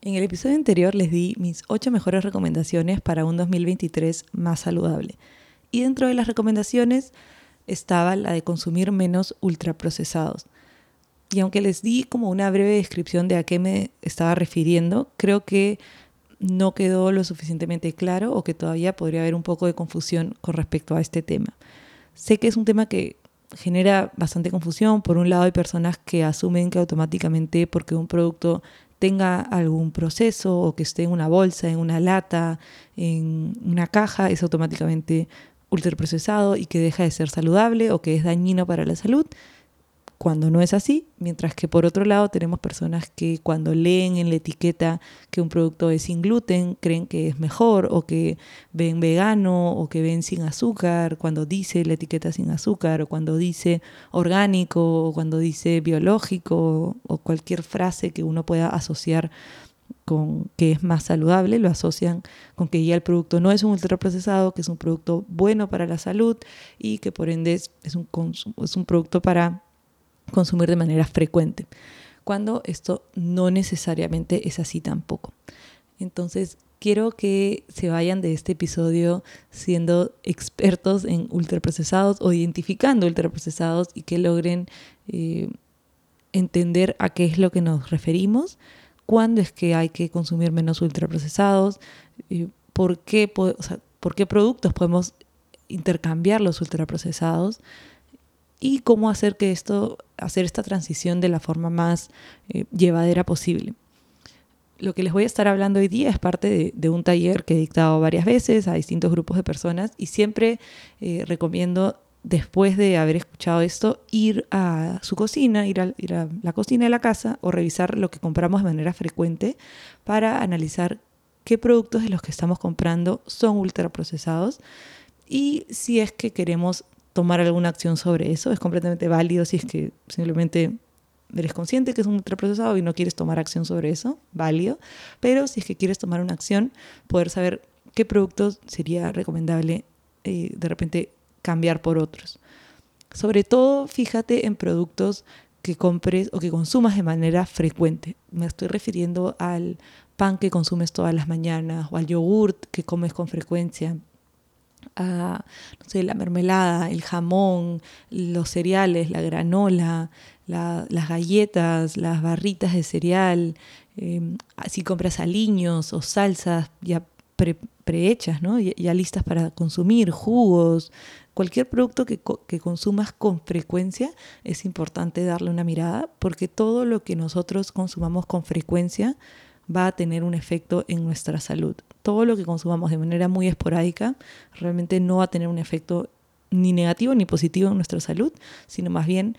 En el episodio anterior les di mis 8 mejores recomendaciones para un 2023 más saludable. Y dentro de las recomendaciones estaba la de consumir menos ultraprocesados. Y aunque les di como una breve descripción de a qué me estaba refiriendo, creo que no quedó lo suficientemente claro o que todavía podría haber un poco de confusión con respecto a este tema. Sé que es un tema que genera bastante confusión. Por un lado hay personas que asumen que automáticamente porque un producto tenga algún proceso o que esté en una bolsa, en una lata, en una caja, es automáticamente ultraprocesado y que deja de ser saludable o que es dañino para la salud cuando no es así, mientras que por otro lado tenemos personas que cuando leen en la etiqueta que un producto es sin gluten, creen que es mejor o que ven vegano o que ven sin azúcar, cuando dice la etiqueta sin azúcar o cuando dice orgánico o cuando dice biológico o cualquier frase que uno pueda asociar con que es más saludable, lo asocian con que ya el producto no es un ultraprocesado, que es un producto bueno para la salud y que por ende es, un, es un producto para consumir de manera frecuente, cuando esto no necesariamente es así tampoco. Entonces, quiero que se vayan de este episodio siendo expertos en ultraprocesados o identificando ultraprocesados y que logren eh, entender a qué es lo que nos referimos, cuándo es que hay que consumir menos ultraprocesados, por, qué, por qué productos podemos intercambiar los ultraprocesados y cómo hacer que esto, hacer esta transición de la forma más eh, llevadera posible. Lo que les voy a estar hablando hoy día es parte de, un taller que he dictado varias veces a distintos grupos de personas y siempre eh, recomiendo después de haber escuchado esto, ir a su cocina, ir a, ir a, la cocina de la casa o revisar lo que compramos de manera frecuente para analizar qué productos de los que estamos comprando son ultraprocesados y si es que queremos tomar alguna acción sobre eso. Es completamente válido si es que simplemente eres consciente que es un ultraprocesado y no quieres tomar acción sobre eso, válido. Pero si es que quieres tomar una acción, poder saber qué productos sería recomendable eh, de repente cambiar por otros. Sobre todo, fíjate en productos que compres o que consumas de manera frecuente. Me estoy refiriendo al pan que consumes todas las mañanas o al yogurt que comes con frecuencia a, no sé, la mermelada, el jamón, los cereales, la granola, las galletas, las barritas de cereal, eh, si compras aliños o salsas ya prehechas, ¿no? ya, listas para consumir, jugos, cualquier producto que, que, consumas con frecuencia, es importante darle una mirada porque todo lo que nosotros consumamos con frecuencia va a tener un efecto en nuestra salud todo lo que consumamos de manera muy esporádica realmente no va a tener un efecto ni negativo ni positivo en nuestra salud, sino más bien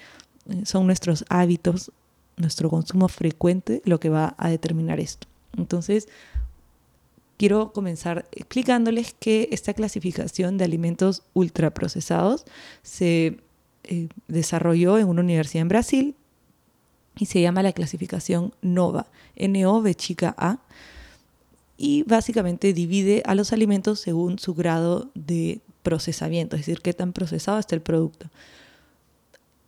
eh, son nuestros hábitos, nuestro consumo frecuente lo que va a determinar esto. Entonces, quiero comenzar explicándoles que esta clasificación de alimentos ultraprocesados se eh, desarrolló en una universidad en Brasil y se llama la clasificación NOVA, N-O-V chica A y básicamente divide a los alimentos según su grado de procesamiento, es decir, qué tan procesado está el producto.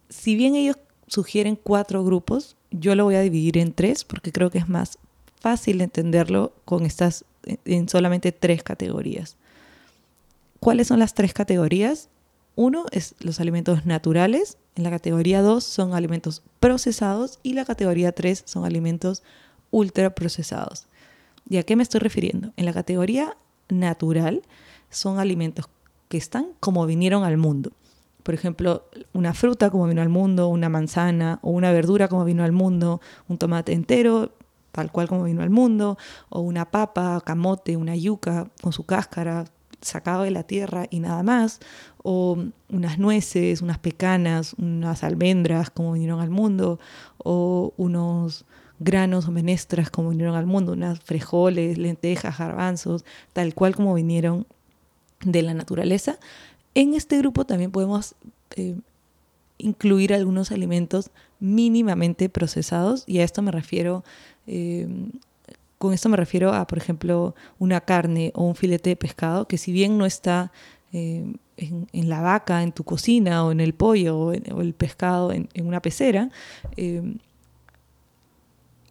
Si bien ellos sugieren cuatro grupos, yo lo voy a dividir en tres porque creo que es más fácil entenderlo con estas en solamente tres categorías. ¿Cuáles son las tres categorías? Uno es los alimentos naturales, en la categoría dos son alimentos procesados y la categoría tres son alimentos ultraprocesados. ¿Y a qué me estoy refiriendo? En la categoría natural son alimentos que están como vinieron al mundo. Por ejemplo, una fruta como vino al mundo, una manzana o una verdura como vino al mundo, un tomate entero, tal cual como vino al mundo, o una papa, camote, una yuca con su cáscara sacado de la tierra y nada más, o unas nueces, unas pecanas, unas almendras como vinieron al mundo, o unos granos o menestras como vinieron al mundo, unas frijoles, lentejas, garbanzos, tal cual como vinieron de la naturaleza. En este grupo también podemos eh, incluir algunos alimentos mínimamente procesados y a esto me refiero, eh, con esto me refiero a, por ejemplo, una carne o un filete de pescado que si bien no está eh, en, la vaca, en tu cocina o en el pollo o, el pescado en, en una pecera,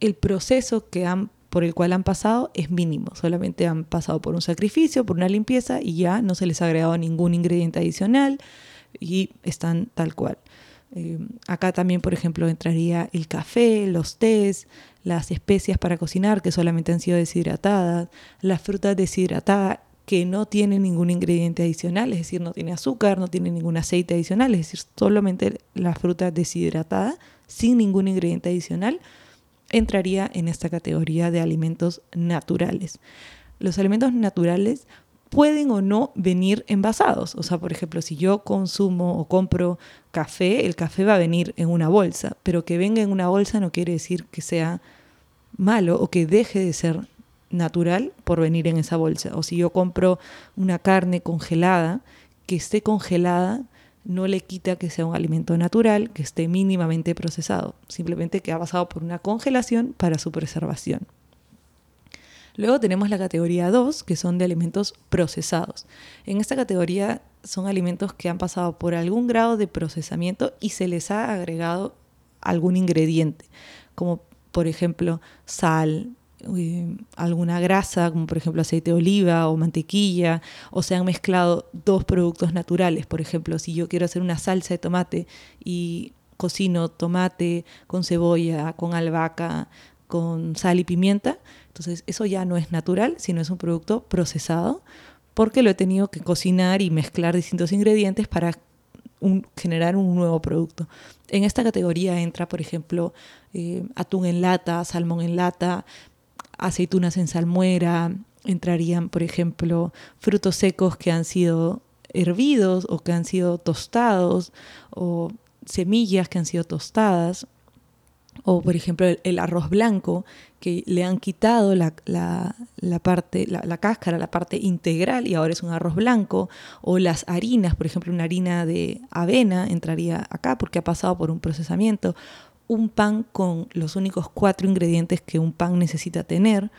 el proceso que han por el cual han pasado es mínimo. Solamente han pasado por un sacrificio, por una limpieza y ya no se les ha agregado ningún ingrediente adicional y están tal cual. Eh, acá también, por ejemplo, entraría el café, los tés, las especias para cocinar que solamente han sido deshidratadas, las frutas deshidratadas que no tienen ningún ingrediente adicional, es decir, no tiene azúcar, no tiene ningún aceite adicional, es decir, solamente la fruta deshidratada sin ningún ingrediente adicional, entraría en esta categoría de alimentos naturales. Los alimentos naturales pueden o no venir envasados. O sea, por ejemplo, si yo consumo o compro café, el café va a venir en una bolsa, pero que venga en una bolsa no quiere decir que sea malo o que deje de ser natural por venir en esa bolsa. O si yo compro una carne congelada, que esté congelada no le quita que sea un alimento natural, que esté mínimamente procesado, simplemente que ha pasado por una congelación para su preservación. Luego tenemos la categoría 2, que son de alimentos procesados. En esta categoría son alimentos que han pasado por algún grado de procesamiento y se les ha agregado algún ingrediente, como por ejemplo sal, eh, alguna grasa, como por ejemplo aceite de oliva o mantequilla, o se han mezclado dos productos naturales. Por ejemplo, si yo quiero hacer una salsa de tomate y cocino tomate con cebolla, con albahaca, con sal y pimienta, entonces eso ya no es natural, sino es un producto procesado porque lo he tenido que cocinar y mezclar distintos ingredientes para generar un nuevo producto. En esta categoría entra, por ejemplo, eh, atún en lata, salmón en lata, aceitunas en salmuera, entrarían, por ejemplo, frutos secos que han sido hervidos o que han sido tostados, o semillas que han sido tostadas, o por ejemplo el, arroz blanco, que le han quitado la, parte, la, cáscara, la parte integral, y ahora es un arroz blanco, o las harinas, por ejemplo una harina de avena entraría acá porque ha pasado por un procesamiento, un pan con los únicos cuatro ingredientes que un pan necesita tener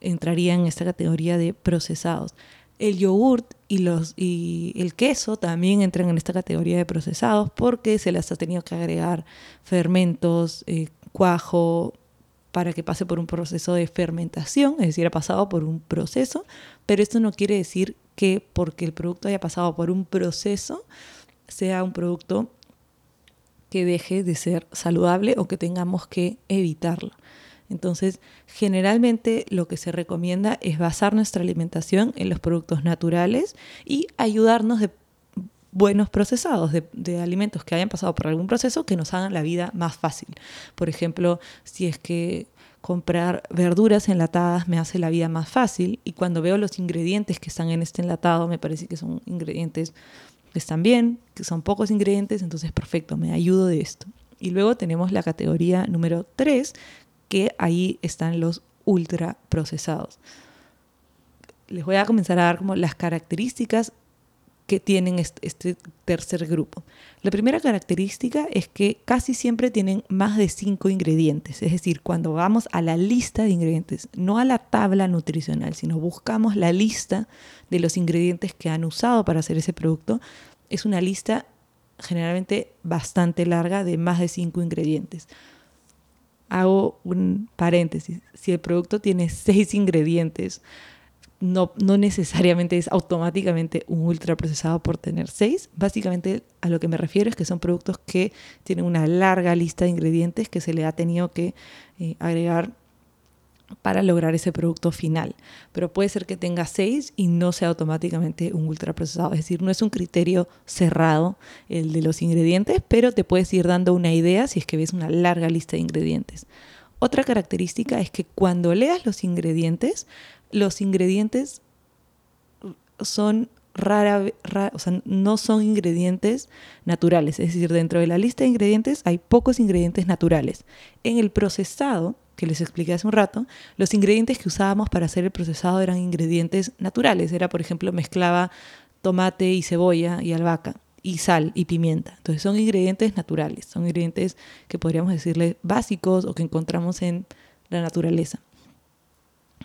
entraría en esta categoría de procesados. El yogurt y, los, y el queso también entran en esta categoría de procesados porque se les ha tenido que agregar fermentos, eh, cuajo, para que pase por un proceso de fermentación, es decir, ha pasado por un proceso, pero esto no quiere decir que porque el producto haya pasado por un proceso sea un producto que deje de ser saludable o que tengamos que evitarlo. Entonces, generalmente lo que se recomienda es basar nuestra alimentación en los productos naturales y ayudarnos de buenos procesados, de, alimentos que hayan pasado por algún proceso que nos hagan la vida más fácil. Por ejemplo, si es que comprar verduras enlatadas me hace la vida más fácil y cuando veo los ingredientes que están en este enlatado me parece que son ingredientes están bien, que son pocos ingredientes, entonces perfecto, me ayudo de esto. Y luego tenemos la categoría número 3, que ahí están los ultra procesados. Les voy a comenzar a dar como las características que tienen este tercer grupo. La primera característica es que casi siempre tienen más de cinco ingredientes, es decir, cuando vamos a la lista de ingredientes, no a la tabla nutricional, sino buscamos la lista de los ingredientes que han usado para hacer ese producto, es una lista generalmente bastante larga de más de cinco ingredientes. Hago un paréntesis, si el producto tiene seis ingredientes, no, necesariamente es automáticamente un ultraprocesado por tener seis. Básicamente a lo que me refiero es que son productos que tienen una larga lista de ingredientes que se le ha tenido que eh, agregar para lograr ese producto final. Pero puede ser que tenga seis y no sea automáticamente un ultraprocesado. Es decir, no es un criterio cerrado el de los ingredientes, pero te puedes ir dando una idea si es que ves una larga lista de ingredientes. Otra característica es que cuando leas los ingredientes, los ingredientes son rara, o sea, no son ingredientes naturales. Es decir, dentro de la lista de ingredientes hay pocos ingredientes naturales. En el procesado, que les expliqué hace un rato, los ingredientes que usábamos para hacer el procesado eran ingredientes naturales. Era, por ejemplo, mezclaba tomate y cebolla y albahaca y sal y pimienta. Entonces son ingredientes naturales, son ingredientes que podríamos decirle básicos o que encontramos en la naturaleza.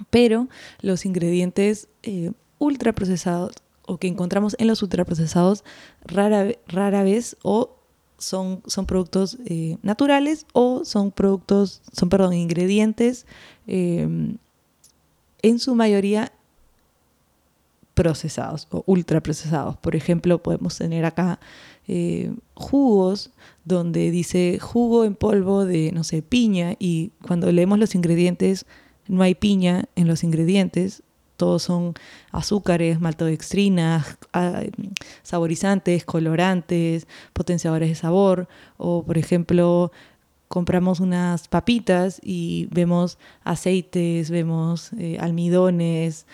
Pero los ingredientes eh, ultraprocesados o que encontramos en los ultraprocesados rara, rara vez o son, son productos eh, naturales o son productos, son, perdón, ingredientes em, en su mayoría procesados o ultraprocesados. Por ejemplo, podemos tener acá eh, jugos donde dice jugo en polvo de, no sé, piña y cuando leemos los ingredientes no hay piña en los ingredientes, todos son azúcares, maltodextrinas, ah, saborizantes, colorantes, potenciadores de sabor. O, por ejemplo, compramos unas papitas y vemos aceites, vemos eh, almidones,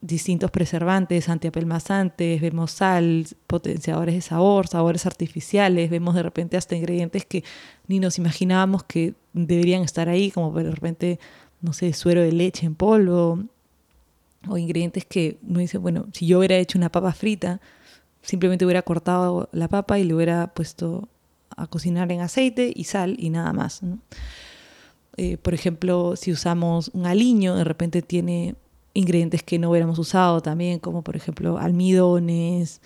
distintos preservantes, antiapelmazantes, vemos sal, potenciadores de sabor, sabores artificiales, vemos de repente hasta ingredientes que ni nos imaginábamos que deberían estar ahí, como de repente, no sé, suero de leche en polvo, o ingredientes que uno dice, bueno, si yo hubiera hecho una papa frita, simplemente hubiera cortado la papa y le hubiera puesto a cocinar en aceite y sal y nada más. Eh, por ejemplo, si usamos un aliño, de repente tiene ingredientes que no hubiéramos usado también, como por ejemplo almidones,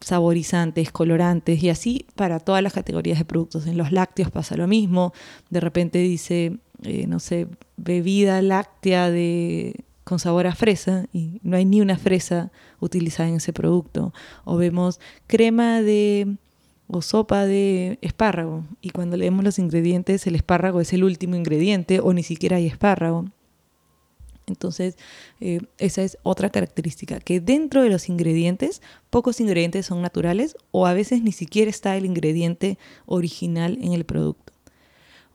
saborizantes, colorantes y así para todas las categorías de productos. En los lácteos pasa lo mismo. De repente dice, eh, no sé, bebida láctea de con sabor a fresa y no hay ni una fresa utilizada en ese producto. O vemos crema de o sopa de espárrago y cuando leemos los ingredientes el espárrago es el último ingrediente o ni siquiera hay espárrago. Entonces, eh, esa es otra característica, que dentro de los ingredientes, pocos ingredientes son naturales o a veces ni siquiera está el ingrediente original en el producto.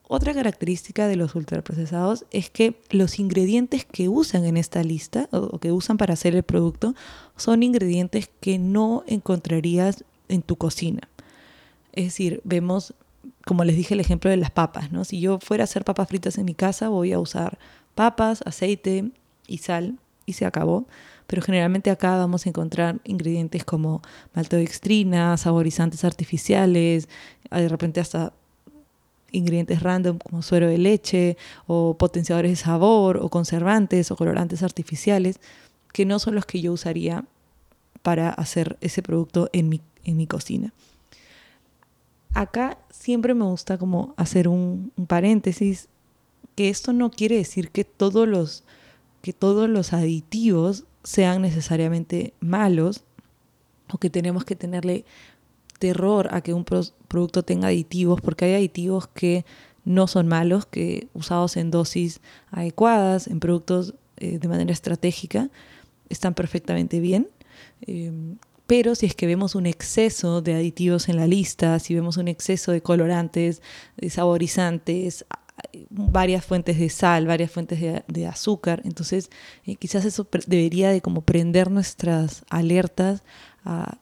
Otra característica de los ultraprocesados es que los ingredientes que usan en esta lista o que usan para hacer el producto son ingredientes que no encontrarías en tu cocina. Es decir, vemos, como les dije, el ejemplo de las papas. ¿no? Si yo fuera a hacer papas fritas en mi casa, voy a usar papas, aceite y sal y se acabó. Pero generalmente acá vamos a encontrar ingredientes como maltodextrina, saborizantes artificiales, de repente hasta ingredientes random como suero de leche o potenciadores de sabor o conservantes o colorantes artificiales que no son los que yo usaría para hacer ese producto en mi, en mi cocina. Acá siempre me gusta como hacer un, paréntesis que esto no quiere decir que todos los que todos los aditivos sean necesariamente malos o que tenemos que tenerle terror a que un producto tenga aditivos, porque hay aditivos que no son malos, que usados en dosis adecuadas, en productos eh, de manera estratégica, están perfectamente bien. Em, pero si es que vemos un exceso de aditivos en la lista, si vemos un exceso de colorantes, de saborizantes, varias fuentes de sal, varias fuentes de, azúcar, entonces eh, quizás eso debería de como prender nuestras alertas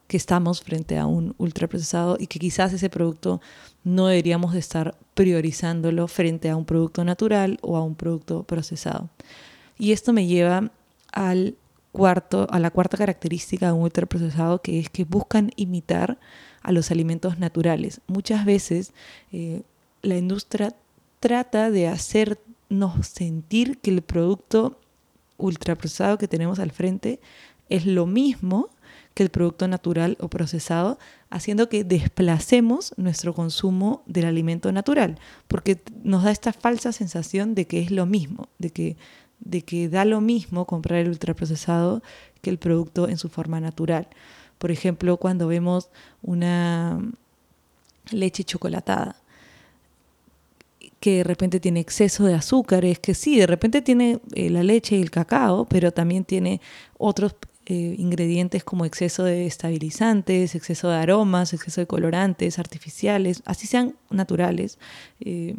que estamos frente a un ultraprocesado y que quizás ese producto no deberíamos de estar priorizándolo frente a un producto natural o a un producto procesado. Y esto me lleva al cuarto, a la cuarta característica de un ultraprocesado, que es que buscan imitar a los alimentos naturales. Muchas veces eh, la industria trata de hacernos sentir que el producto ultraprocesado que tenemos al frente es lo mismo que el producto natural o procesado, haciendo que desplacemos nuestro consumo del alimento natural, porque nos da esta falsa sensación de que es lo mismo, de que, de que da lo mismo comprar el ultraprocesado que el producto en su forma natural. Por ejemplo, cuando vemos una leche chocolatada, que de repente tiene exceso de azúcares, que sí, de repente tiene eh, la leche y el cacao, pero también tiene otros eh, ingredientes como exceso de estabilizantes, exceso de aromas, exceso de colorantes artificiales, así sean naturales, eh,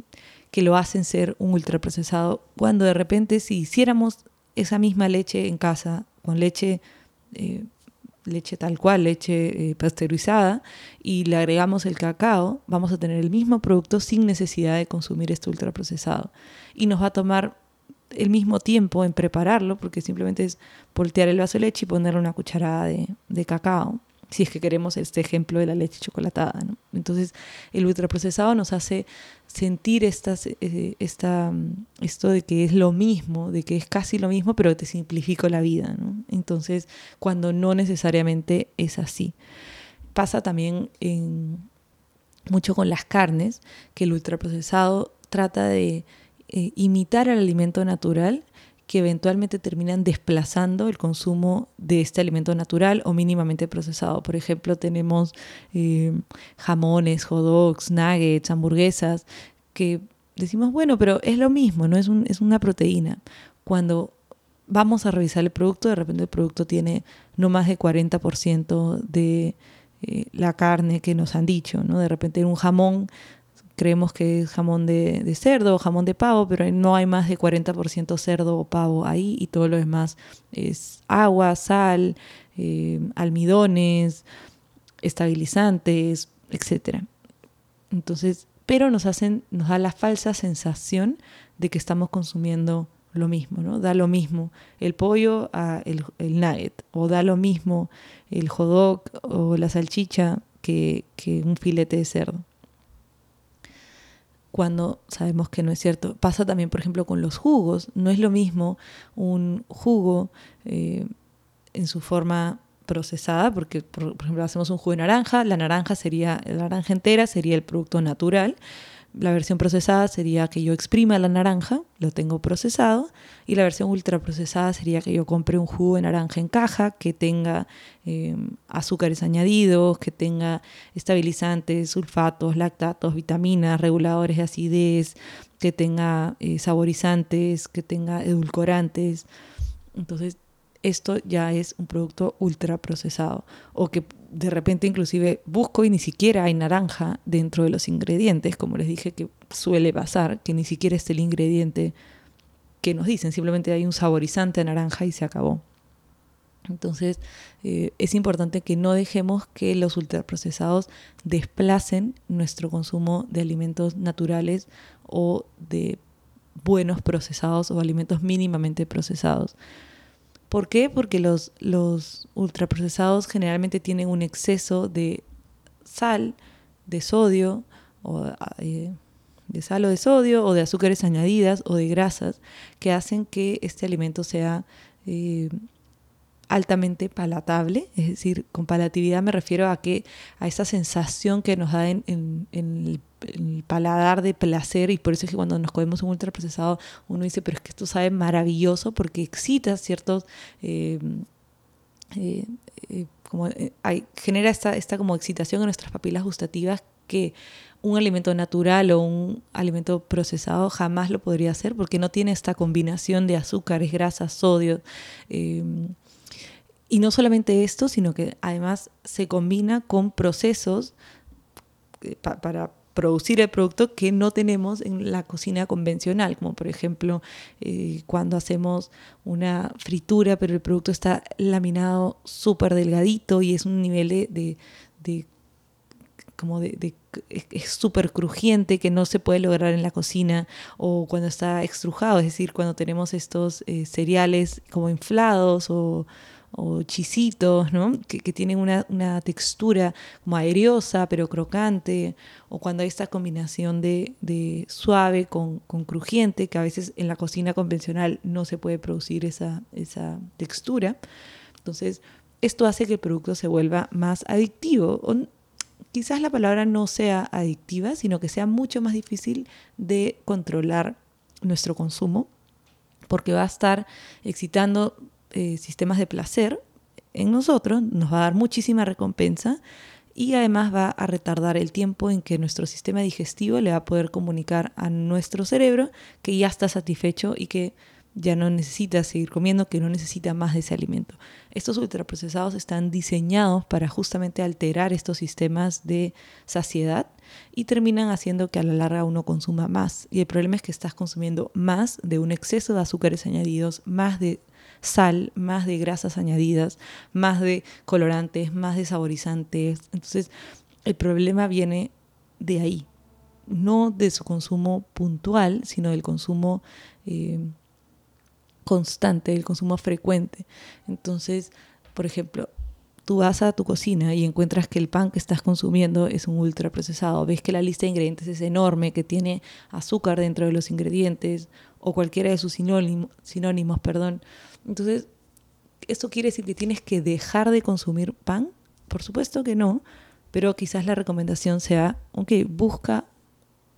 que lo hacen ser un ultraprocesado, cuando de repente si hiciéramos esa misma leche en casa, con leche, eh, leche tal cual, leche pasteurizada, y le agregamos el cacao, vamos a tener el mismo producto sin necesidad de consumir este ultraprocesado. Y nos va a tomar el mismo tiempo en prepararlo, porque simplemente es voltear el vaso de leche y ponerle una cucharada de, cacao, si es que queremos este ejemplo de la leche chocolatada. Entonces, el ultraprocesado nos hace sentir eh, esta, esto de que es lo mismo, de que es casi lo mismo, pero te simplifico la vida. Entonces, cuando no necesariamente es así. Pasa también en, mucho con las carnes, que el ultraprocesado trata de eh, imitar al alimento natural que eventualmente terminan desplazando el consumo de este alimento natural o mínimamente procesado. Por ejemplo, tenemos eh, jamones, hot dogs, nuggets, hamburguesas, que decimos, bueno, pero es lo mismo, no es, es una proteína. Cuando vamos a revisar el producto, de repente el producto tiene no más de 40% de eh, la carne que nos han dicho, ¿no? De repente un jamón creemos que es jamón de, cerdo o jamón de pavo, pero no hay más de 40% cerdo o pavo ahí y todo lo demás es agua, sal, eh, almidones, estabilizantes, etc. Entonces, pero nos hacen, nos da la falsa sensación de que estamos consumiendo lo mismo, ¿no? Da lo mismo el pollo a el, el nugget, o da lo mismo el hot o la salchicha que un filete de cerdo cuando sabemos que no es cierto. Pasa también, por ejemplo, con los jugos. No es lo mismo un jugo eh, en su forma procesada, porque por, ejemplo hacemos un jugo de naranja, la naranja sería, la naranja entera sería el producto natural, la versión procesada sería que yo exprima la naranja, lo tengo procesado, y la versión ultraprocesada sería que yo compre un jugo de naranja en caja que tenga eh, azúcares añadidos, que tenga estabilizantes, sulfatos, lactatos, vitaminas, reguladores de acidez, que tenga eh, saborizantes, que tenga edulcorantes. Entonces, esto ya es un producto ultraprocesado o que de repente inclusive busco y ni siquiera hay naranja dentro de los ingredientes, como les dije que suele pasar, que ni siquiera es el ingrediente que nos dicen, simplemente hay un saborizante a naranja y se acabó. Entonces eh, es importante que no dejemos que los ultraprocesados desplacen nuestro consumo de alimentos naturales o de buenos procesados o alimentos mínimamente procesados. ¿Por qué? Porque los, los ultraprocesados generalmente tienen un exceso de sal, de sodio, o eh, de sal o de sodio, o de azúcares añadidas, o de grasas, que hacen que este alimento sea eh, altamente palatable, es decir, con palatividad me refiero a que a esa sensación que nos da en, el, paladar de placer y por eso es que cuando nos comemos un ultraprocesado uno dice, pero es que esto sabe maravilloso porque excita ciertos... Eh, eh, eh, como, genera esta, esta como excitación en nuestras papilas gustativas que un alimento natural o un alimento procesado jamás lo podría hacer porque no tiene esta combinación de azúcares, grasas, sodio. Y no solamente esto, sino que además se combina con procesos eh, para producir el producto que no tenemos en la cocina convencional, como por ejemplo eh, cuando hacemos una fritura, pero el producto está laminado súper delgadito y es un nivel de, como de, es súper crujiente que no se puede lograr en la cocina o cuando está extrujado, es decir, cuando tenemos estos eh, cereales como inflados o, o chisitos, ¿no? que, tienen una, textura como aerosa pero crocante, o cuando hay esta combinación de, suave con, crujiente, que a veces en la cocina convencional no se puede producir esa, esa textura. Entonces, esto hace que el producto se vuelva más adictivo. Quizás la palabra no sea adictiva, sino que sea mucho más difícil de controlar nuestro consumo, porque va a estar excitando eh, sistemas de placer en nosotros, nos va a dar muchísima recompensa y además va a retardar el tiempo en que nuestro sistema digestivo le va a poder comunicar a nuestro cerebro que ya está satisfecho y que ya no necesita seguir comiendo, que no necesita más de ese alimento. Estos ultraprocesados están diseñados para justamente alterar estos sistemas de saciedad y terminan haciendo que a la larga uno consuma más. Y el problema es que estás consumiendo más de un exceso de azúcares añadidos, más de sal, más de grasas añadidas, más de colorantes, más de saborizantes. Entonces, el problema viene de ahí, no de su consumo puntual, sino del consumo eh, constante, del consumo frecuente. Entonces, por ejemplo, tú vas a tu cocina y encuentras que el pan que estás consumiendo es un ultraprocesado, ves que la lista de ingredientes es enorme, que tiene azúcar dentro de los ingredientes o cualquiera de sus sinónimos, sinónimos perdón, entonces, ¿esto quiere decir que tienes que dejar de consumir pan? Por supuesto que no, pero quizás la recomendación sea, ok, busca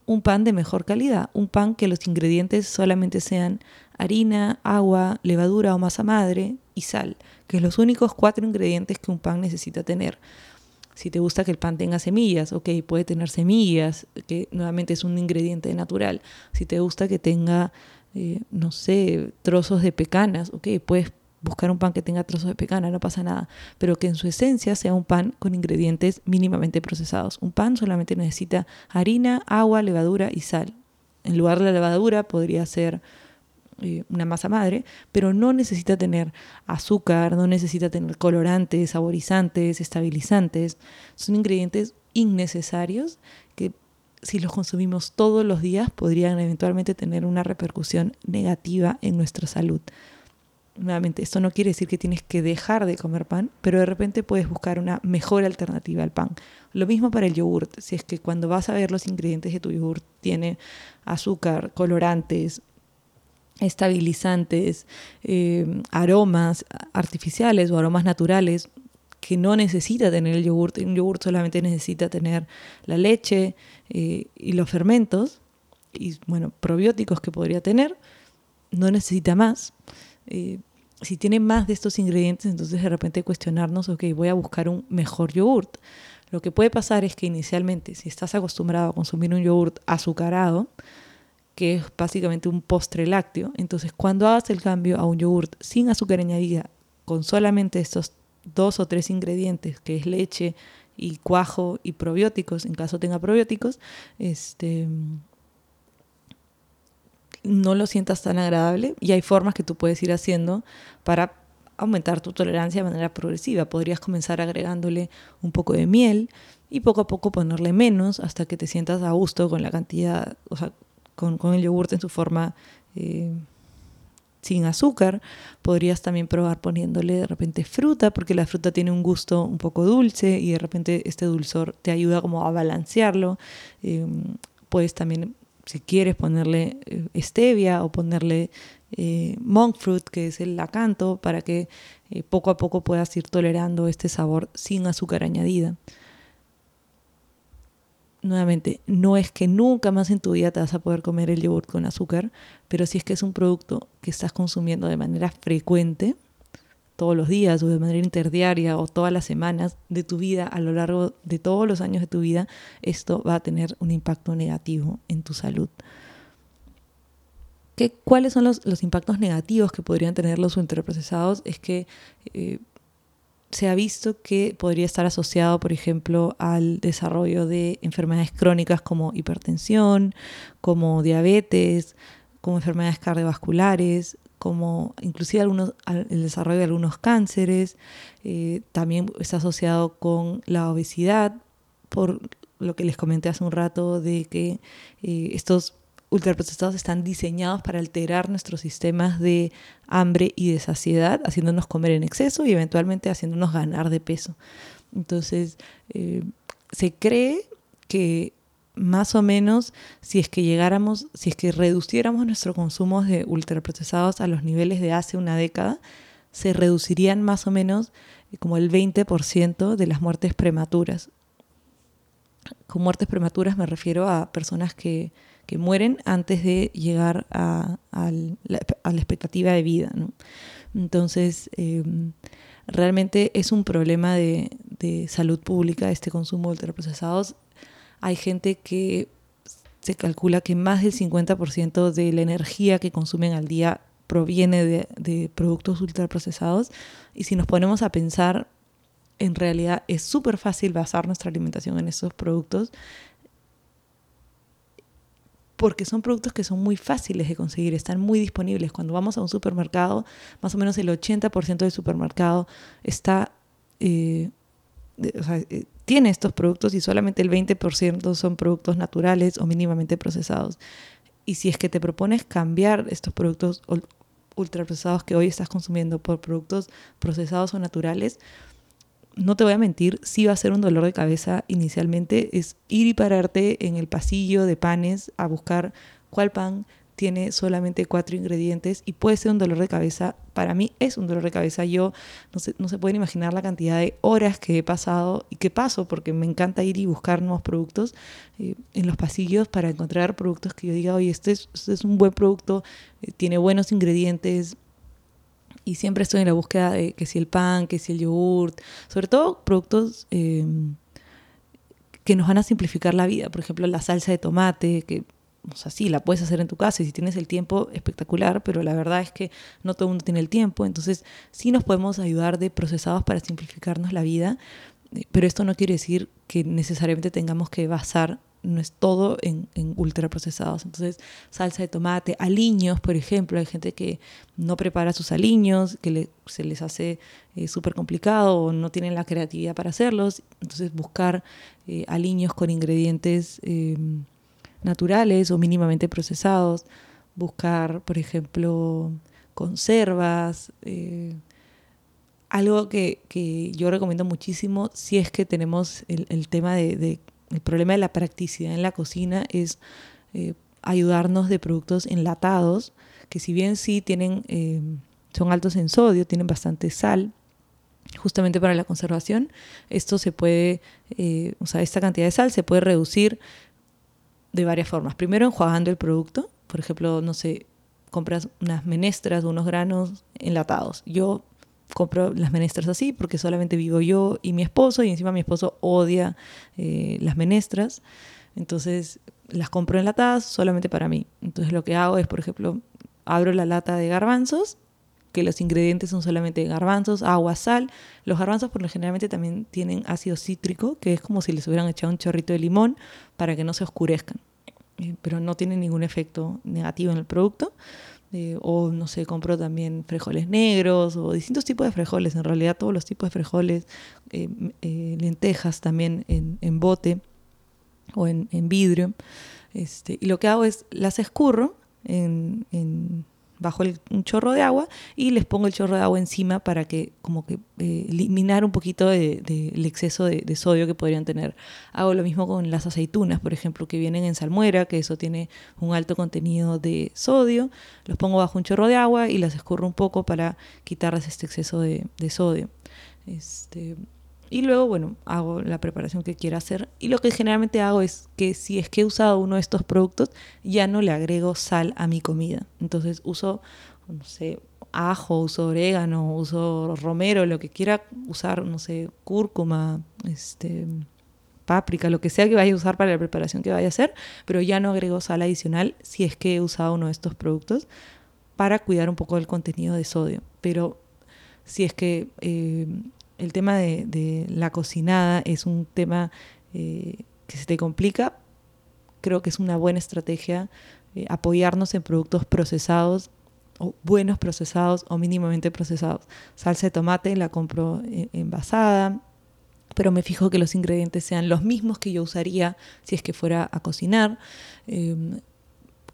un pan de mejor calidad, un pan que los ingredientes solamente sean harina, agua, levadura o masa madre y sal, que es los únicos cuatro ingredientes que un pan necesita tener. Si te gusta que el pan tenga semillas, ok, puede tener semillas, que nuevamente es un ingrediente natural. Si te gusta que tenga, eh, no sé, trozos de pecanas, ok, puedes buscar un pan que tenga trozos de pecana, no pasa nada, pero que en su esencia sea un pan con ingredientes mínimamente procesados. Un pan solamente necesita harina, agua, levadura y sal. En lugar de la levadura podría ser eh, una masa madre, pero no necesita tener azúcar, no necesita tener colorantes, saborizantes, estabilizantes. Son ingredientes innecesarios que si los consumimos todos los días podrían eventualmente tener una repercusión negativa en nuestra salud. Nuevamente, esto no quiere decir que tienes que dejar de comer pan, pero de repente puedes buscar una mejor alternativa al pan. Lo mismo para el yogurt. Si es que cuando vas a ver los ingredientes de tu yogurt tiene azúcar, colorantes, estabilizantes, eh, aromas artificiales o aromas naturales que no necesita tener el yogurt. Un yogurt solamente necesita tener la leche eh, y los fermentos y, bueno, probióticos que podría tener. No necesita más. Eh, si tiene más de estos ingredientes, entonces de repente cuestionarnos, ok, voy a buscar un mejor yogurt. Lo que puede pasar es que inicialmente, si estás acostumbrado a consumir un yogurt azucarado, que es básicamente un postre lácteo. Entonces, cuando hagas el cambio a un yogurt sin azúcar añadida, con solamente estos dos o tres ingredientes, que es leche y cuajo y probióticos, en caso tenga probióticos, este, no lo sientas tan agradable y hay formas que tú puedes ir haciendo para aumentar tu tolerancia de manera progresiva. Podrías comenzar agregándole un poco de miel y poco a poco ponerle menos hasta que te sientas a gusto con la cantidad, o sea, con, el yogurt en su forma eh, sin azúcar. Podrías también probar poniéndole de repente fruta, porque la fruta tiene un gusto un poco dulce y de repente este dulzor te ayuda como a balancearlo. Eh, puedes también, si quieres, ponerle eh, stevia o ponerle monk fruit, que es el acanto, para que poco a poco puedas ir tolerando este sabor sin azúcar añadida nuevamente, no es que nunca más en tu vida te vas a poder comer el yogurt con azúcar, pero si es que es un producto que estás consumiendo de manera frecuente, todos los días o de manera interdiaria o todas las semanas de tu vida, a lo largo de todos los años de tu vida, esto va a tener un impacto negativo en tu salud. ¿Qué, ¿Cuáles son los, los, impactos negativos que podrían tener los ultraprocesados? Es que eh, se ha visto que podría estar asociado, por ejemplo, al desarrollo de enfermedades crónicas como hipertensión, como diabetes, como enfermedades cardiovasculares, como inclusive el desarrollo de algunos cánceres. Eh, también está asociado con la obesidad, por lo que les comenté hace un rato de que eh, estos ultraprocesados están diseñados para alterar nuestros sistemas de hambre y de saciedad, haciéndonos comer en exceso y eventualmente haciéndonos ganar de peso. Entonces, eh, se cree que más o menos si es que llegáramos, si es que reduciéramos nuestro consumo de ultraprocesados a los niveles de hace una década, se reducirían más o menos eh, como el 20% de las muertes prematuras. Con muertes prematuras me refiero a personas que que mueren antes de llegar a, la, expectativa de vida. Entonces, em, realmente es un problema de, salud pública este consumo de ultraprocesados. Hay gente que se calcula que más del 50% de la energía que consumen al día proviene de, de productos ultraprocesados. Y si nos ponemos a pensar, en realidad es súper fácil basar nuestra alimentación en esos productos porque son productos que son muy fáciles de conseguir, están muy disponibles. Cuando vamos a un supermercado, más o menos el 80% del supermercado está, eh, eh, tiene estos productos y solamente el 20% son productos naturales o mínimamente procesados. Y si es que te propones cambiar estos productos ultraprocesados que hoy estás consumiendo por productos procesados o naturales, no te voy a mentir, sí va a ser un dolor de cabeza inicialmente, es ir y pararte en el pasillo de panes a buscar cuál pan tiene solamente cuatro ingredientes y puede ser un dolor de cabeza. Para mí es un dolor de cabeza. Yo no se, no se pueden imaginar la cantidad de horas que he pasado y que paso porque me encanta ir y buscar nuevos productos eh, en los pasillos para encontrar productos que yo diga, oye, este es, este es un buen producto, eh, tiene buenos ingredientes, y siempre estoy en la búsqueda de que si el pan, que si el yogurt, sobre todo productos eh, que nos van a simplificar la vida. Por ejemplo, la salsa de tomate, que o sea, sí, la puedes hacer en tu casa y si tienes el tiempo, espectacular, pero la verdad es que no todo el mundo tiene el tiempo, entonces sí nos podemos ayudar de procesados para simplificarnos la vida, eh, pero esto no quiere decir que necesariamente tengamos que basar no es todo en, en ultraprocesados. Entonces, salsa de tomate, aliños, por ejemplo, hay gente que no prepara sus aliños, que se les hace eh, súper complicado o no tienen la creatividad para hacerlos. Entonces, buscar eh, aliños con ingredientes naturales o mínimamente procesados, buscar, por ejemplo, conservas, eh, algo que, que, yo recomiendo muchísimo si es que tenemos el, el tema de, el problema de la practicidad en la cocina es eh, ayudarnos de productos enlatados, que si bien sí tienen, eh, son altos en sodio, tienen bastante sal, justamente para la conservación, esto se puede, o sea, esta cantidad de sal se puede reducir de varias formas. Primero, enjuagando el producto. Por ejemplo, no sé, compras unas menestras, unos granos enlatados. Yo compro las menestras así porque solamente vivo yo y mi esposo y encima mi esposo odia eh, las menestras. Entonces las compro enlatadas solamente para mí. Entonces lo que hago es, por ejemplo, abro la lata de garbanzos, que los ingredientes son solamente garbanzos, agua, sal. Los garbanzos por lo generalmente también tienen ácido cítrico, que es como si les hubieran echado un chorrito de limón para que no se oscurezcan. Eh, pero no tiene ningún efecto negativo en el producto. Eh, o no sé, compro también frijoles negros o distintos tipos de frijoles, en realidad todos los tipos de frijoles, eh, lentejas también en, bote o en, vidrio. Este, y lo que hago es las escurro en, bajo un chorro de agua y les pongo el chorro de agua encima para que como que eh, eliminar un poquito del de, exceso de, sodio que podrían tener. Hago lo mismo con las aceitunas, por ejemplo, que vienen en salmuera, que eso tiene un alto contenido de sodio. Los pongo bajo un chorro de agua y las escurro un poco para quitarles este exceso de, sodio. Este, y luego, bueno, hago la preparación que quiera hacer. Y lo que generalmente hago es que si es que he usado uno de estos productos, ya no le agrego sal a mi comida. Entonces uso, no sé, ajo, uso orégano, uso romero, lo que quiera usar, no sé, cúrcuma, este, páprica, lo que sea que vaya a usar para la preparación que vaya a hacer, pero ya no agrego sal adicional si es que he usado uno de estos productos para cuidar un poco el contenido de sodio. Pero si es que eh, el tema de, la cocinada es un tema eh, que se te complica, creo que es una buena estrategia eh, apoyarnos en productos procesados o buenos procesados o mínimamente procesados. Salsa de tomate la compro eh, envasada, pero me fijo que los ingredientes sean los mismos que yo usaría si es que fuera a cocinar. Em,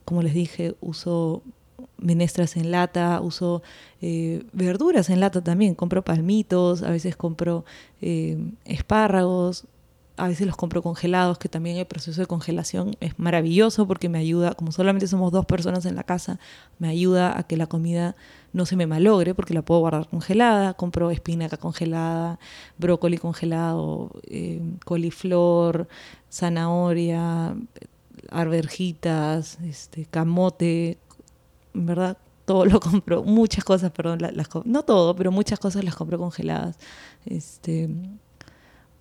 como les dije, uso menestras en lata, uso eh, verduras en lata también, compro palmitos, a veces compro eh, espárragos, a veces los compro congelados, que también el proceso de congelación es maravilloso porque me ayuda, como solamente somos dos personas en la casa, me ayuda a que la comida no se me malogre porque la puedo guardar congelada, compro espinaca congelada, brócoli congelado, eh, coliflor, zanahoria, arvejitas, este, camote, verdad todo lo compro, muchas cosas, perdón, las, no todo, pero muchas cosas las compro congeladas. Este,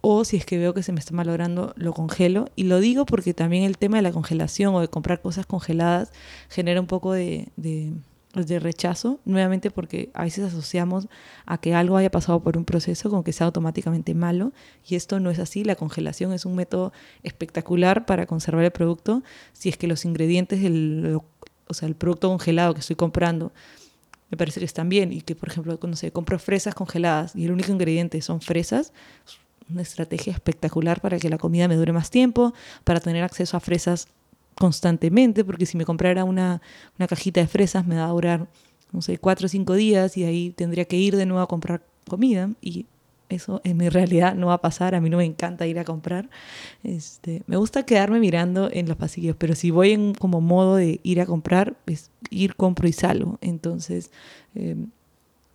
o si es que veo que se me está malogrando, lo congelo. Y lo digo porque también el tema de la congelación o de comprar cosas congeladas genera un poco de, de, de rechazo, nuevamente porque a veces asociamos a que algo haya pasado por un proceso con que sea automáticamente malo. Y esto no es así. La congelación es un método espectacular para conservar el producto si es que los ingredientes del o sea, el producto congelado que estoy comprando, me parece que están bien. Y que, por ejemplo, cuando se compro fresas congeladas y el único ingrediente son fresas, es una estrategia espectacular para que la comida me dure más tiempo, para tener acceso a fresas constantemente, porque si me comprara una, una cajita de fresas me va a durar, no sé, cuatro o cinco días y ahí tendría que ir de nuevo a comprar comida y eso en mi realidad no va a pasar, a mí no me encanta ir a comprar. Este, me gusta quedarme mirando en los pasillos, pero si voy en como modo de ir a comprar, es ir, compro y salgo. Entonces, eh,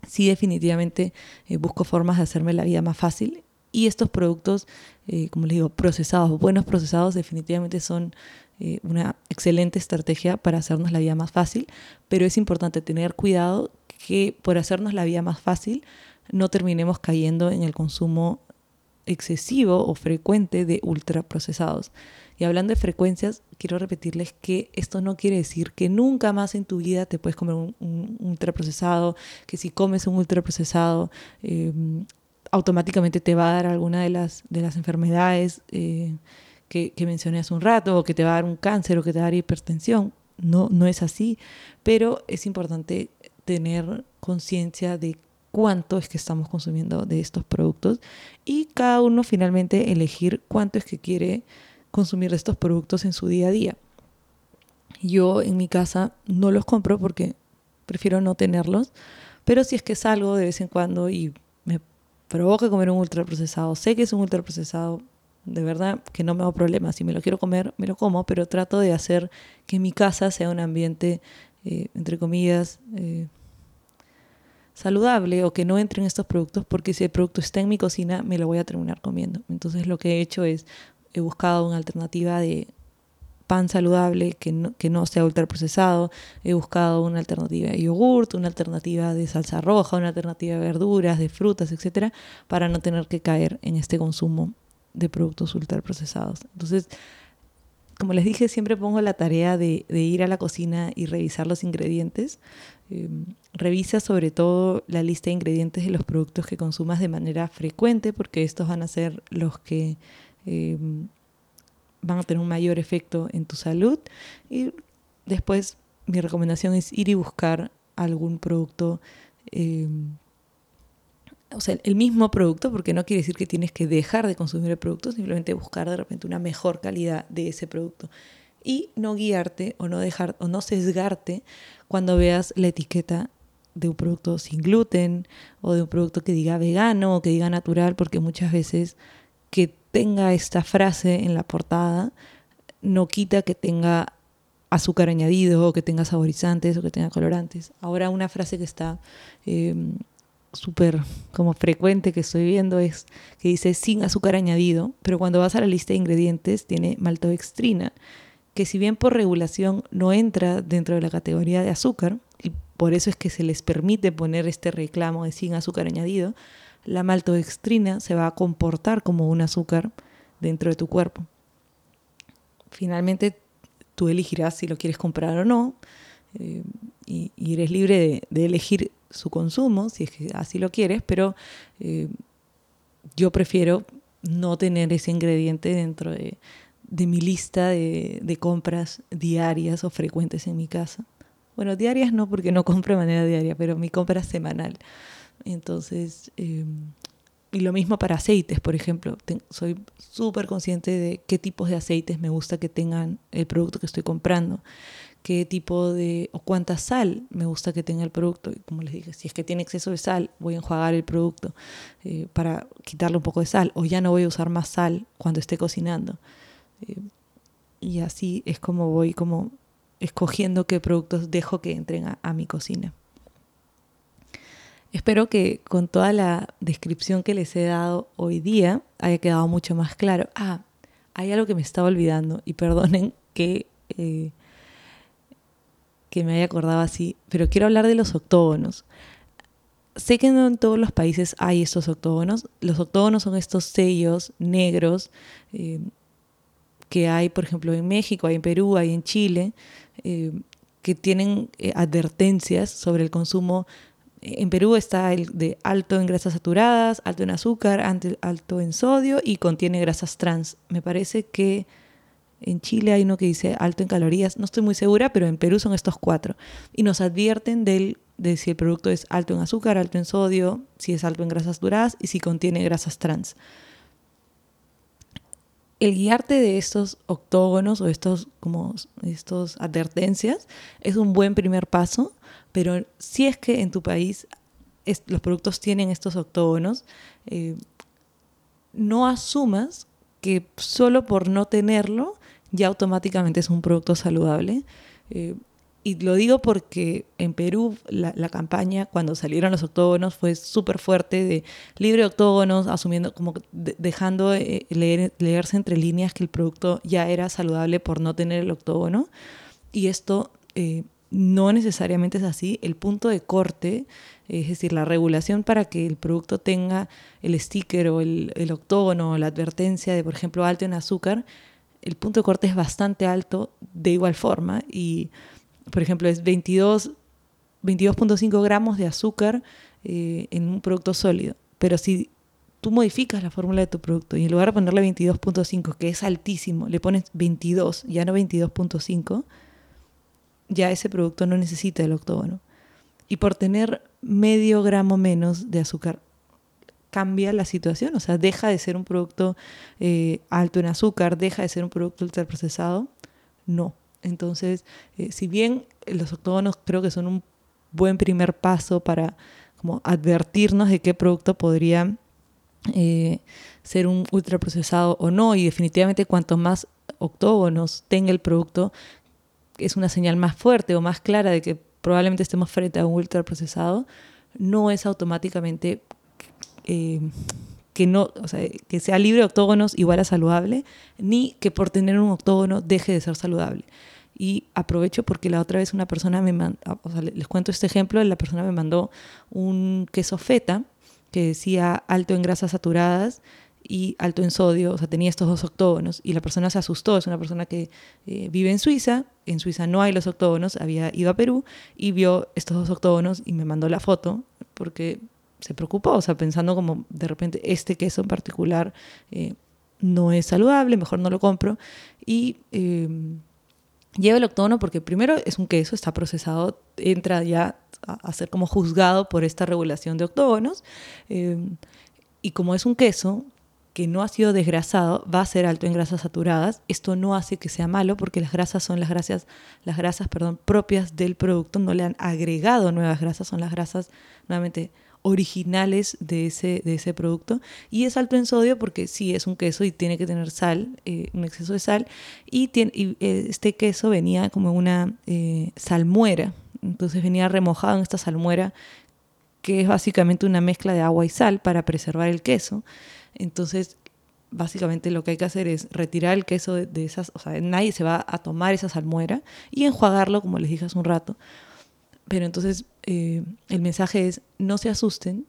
sí definitivamente eh, busco formas de hacerme la vida más fácil y estos productos, eh, como les digo, procesados, buenos procesados, definitivamente son una excelente estrategia para hacernos la vida más fácil, pero es importante tener cuidado que por hacernos la vida más fácil no terminemos cayendo en el consumo excesivo o frecuente de ultraprocesados. Y hablando de frecuencias, quiero repetirles que esto no quiere decir que nunca más en tu vida te puedes comer un, ultraprocesado, que si comes un ultraprocesado em, automáticamente te va a dar alguna de las, de las enfermedades eh, que, que, mencioné hace un rato, o que te va a dar un cáncer, o que te va a dar hipertensión. No, no es así, pero es importante tener conciencia de cuánto es que estamos consumiendo de estos productos y cada uno finalmente elegir cuánto es que quiere consumir de estos productos en su día a día. Yo en mi casa no los compro porque prefiero no tenerlos, pero si es que salgo de vez en cuando y me provoca comer un ultraprocesado, sé que es un ultraprocesado, de verdad que no me hago problema, si me lo quiero comer, me lo como, pero trato de hacer que mi casa sea un ambiente, eh, entre comillas, eh, saludable o que no entren estos productos porque si el producto está en mi cocina me lo voy a terminar comiendo. Entonces lo que he hecho es, he buscado una alternativa de pan saludable que no, que no sea ultraprocesado, he buscado una alternativa de yogurt, una alternativa de salsa roja, una alternativa de verduras, de frutas, etcétera, para no tener que caer en este consumo de productos ultraprocesados. Entonces, como les dije, siempre pongo la tarea de, ir a la cocina y revisar los ingredientes Em, revisa sobre todo la lista de ingredientes de los productos que consumas de manera frecuente porque estos van a ser los que em, van a tener un mayor efecto en tu salud. Y después mi recomendación es ir y buscar algún producto, em, o sea, el mismo producto, porque no quiere decir que tienes que dejar de consumir el producto, simplemente buscar de repente una mejor calidad de ese producto y no guiarte o no dejar o no sesgarte cuando veas la etiqueta de un producto sin gluten o de un producto que diga vegano o que diga natural, porque muchas veces que tenga esta frase en la portada no quita que tenga azúcar añadido o que tenga saborizantes o que tenga colorantes. Ahora una frase que está em, súper como frecuente que estoy viendo es que dice sin azúcar añadido, pero cuando vas a la lista de ingredientes tiene maltodextrina que si bien por regulación no entra dentro de la categoría de azúcar, y por eso es que se les permite poner este reclamo de sin azúcar añadido, la maltodextrina se va a comportar como un azúcar dentro de tu cuerpo. Finalmente, tú elegirás si lo quieres comprar o no, eh, y, eres libre de, elegir su consumo, si es que así lo quieres, pero eh, yo prefiero no tener ese ingrediente dentro de, mi lista de, compras diarias o frecuentes en mi casa. Bueno, diarias no, porque no compro de manera diaria, pero mi compra semanal. Entonces, em, y lo mismo para aceites, por ejemplo. soy súper consciente de qué tipos de aceites me gusta que tengan el producto que estoy comprando. Qué tipo de, o cuánta sal me gusta que tenga el producto. Y como les dije, si es que tiene exceso de sal, voy a enjuagar el producto eh, para quitarle un poco de sal. O ya no voy a usar más sal cuando esté cocinando. Eh, y así es como voy como escogiendo qué productos dejo que entren a, mi cocina. Espero que con toda la descripción que les he dado hoy día haya quedado mucho más claro. Ah, hay algo que me estaba olvidando y perdonen que, eh, que me haya acordado así, pero quiero hablar de los octógonos. Sé que no en todos los países hay estos octógonos. Los octógonos son estos sellos negros eh, que hay, por ejemplo, en México, hay en Perú, hay en Chile, eh, que tienen eh, advertencias sobre el consumo. En Perú está el de alto en grasas saturadas, alto en azúcar, alto en sodio y contiene grasas trans. Me parece que en Chile hay uno que dice alto en calorías, no estoy muy segura, pero en Perú son estos cuatro. Y nos advierten del, de si el producto es alto en azúcar, alto en sodio, si es alto en grasas saturadas y si contiene grasas trans el guiarte de estos octógonos o estos como estos advertencias es un buen primer paso, pero si es que en tu país los productos tienen estos octógonos, eh, no asumas que solo por no tenerlo ya automáticamente es un producto saludable. Eh, y lo digo porque en Perú la, campaña cuando salieron los octógonos fue súper fuerte de libre octógonos, asumiendo como dejando eh, leerse entre líneas que el producto ya era saludable por no tener el octógono. Y esto eh, no necesariamente es así. El punto de corte, es decir, la regulación para que el producto tenga el sticker o el, el octógono o la advertencia de, por ejemplo, alto en azúcar, el punto de corte es bastante alto de igual forma y por ejemplo, es 22, 22.5 gramos de azúcar eh, en un producto sólido. Pero si tú modificas la fórmula de tu producto y en lugar de ponerle 22.5, que es altísimo, le pones 22, ya no 22.5, ya ese producto no necesita el octógono. Y por tener medio gramo menos de azúcar, cambia la situación, o sea, deja de ser un producto eh, alto en azúcar, deja de ser un producto ultraprocesado. No, entonces, eh, si bien los octógonos creo que son un buen primer paso para como advertirnos de qué producto podría eh, ser un ultraprocesado o no, y definitivamente cuanto más octógonos tenga el producto, es una señal más fuerte o más clara de que probablemente estemos frente a un ultraprocesado, no es automáticamente eh, que, no, o sea, que sea libre de octógonos igual a saludable, ni que por tener un octógono deje de ser saludable. Y aprovecho porque la otra vez una persona me mandó, o sea, les cuento este ejemplo, la persona me mandó un queso feta que decía alto en grasas saturadas y alto en sodio, o sea, tenía estos dos octógonos y la persona se asustó, es una persona que eh, vive en Suiza, en Suiza no hay los octógonos, había ido a Perú y vio estos dos octógonos y me mandó la foto porque se preocupó, o sea, pensando como de repente este queso en particular eh, no es saludable, mejor no lo compro y... Eh, lleva el octógono porque primero es un queso, está procesado, entra ya a, ser como juzgado por esta regulación de octógonos. Eh, y como es un queso que no ha sido desgrasado, va a ser alto en grasas saturadas. Esto no hace que sea malo porque las grasas son las grasas, las grasas perdón, propias del producto, no le han agregado nuevas grasas, son las grasas nuevamente originales de ese, de ese producto. Y es alto en sodio porque sí es un queso y tiene que tener sal, eh, un exceso de sal. Y, tiene, eh, este queso venía como una eh, salmuera. Entonces venía remojado en esta salmuera que es básicamente una mezcla de agua y sal para preservar el queso. Entonces, básicamente lo que hay que hacer es retirar el queso de, de esas, o sea, nadie se va a tomar esa salmuera y enjuagarlo, como les dije hace un rato, pero entonces eh, el mensaje es, no se asusten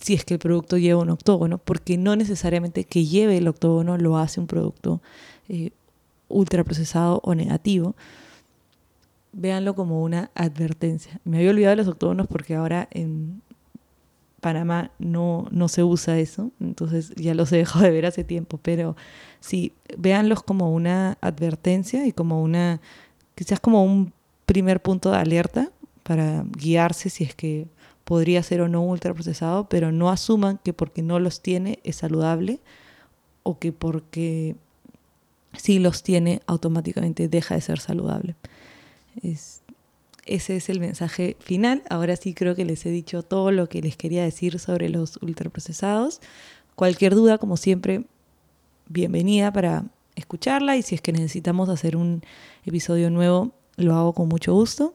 si es que el producto lleva un octógono, porque no necesariamente que lleve el octógono lo hace un producto eh, ultraprocesado o negativo. Véanlo como una advertencia. Me había olvidado de los octógonos porque ahora en Panamá no, no se usa eso, entonces ya los he dejado de ver hace tiempo, pero sí, véanlos como una advertencia y como una, quizás como un primer punto de alerta para guiarse si es que podría ser o no ultraprocesado, pero no asuman que porque no los tiene es saludable o que porque si los tiene automáticamente deja de ser saludable. ese es el mensaje final. Ahora sí creo que les he dicho todo lo que les quería decir sobre los ultraprocesados. Cualquier duda, como siempre, bienvenida para escucharla y si es que necesitamos hacer un episodio nuevo, lo hago con mucho gusto.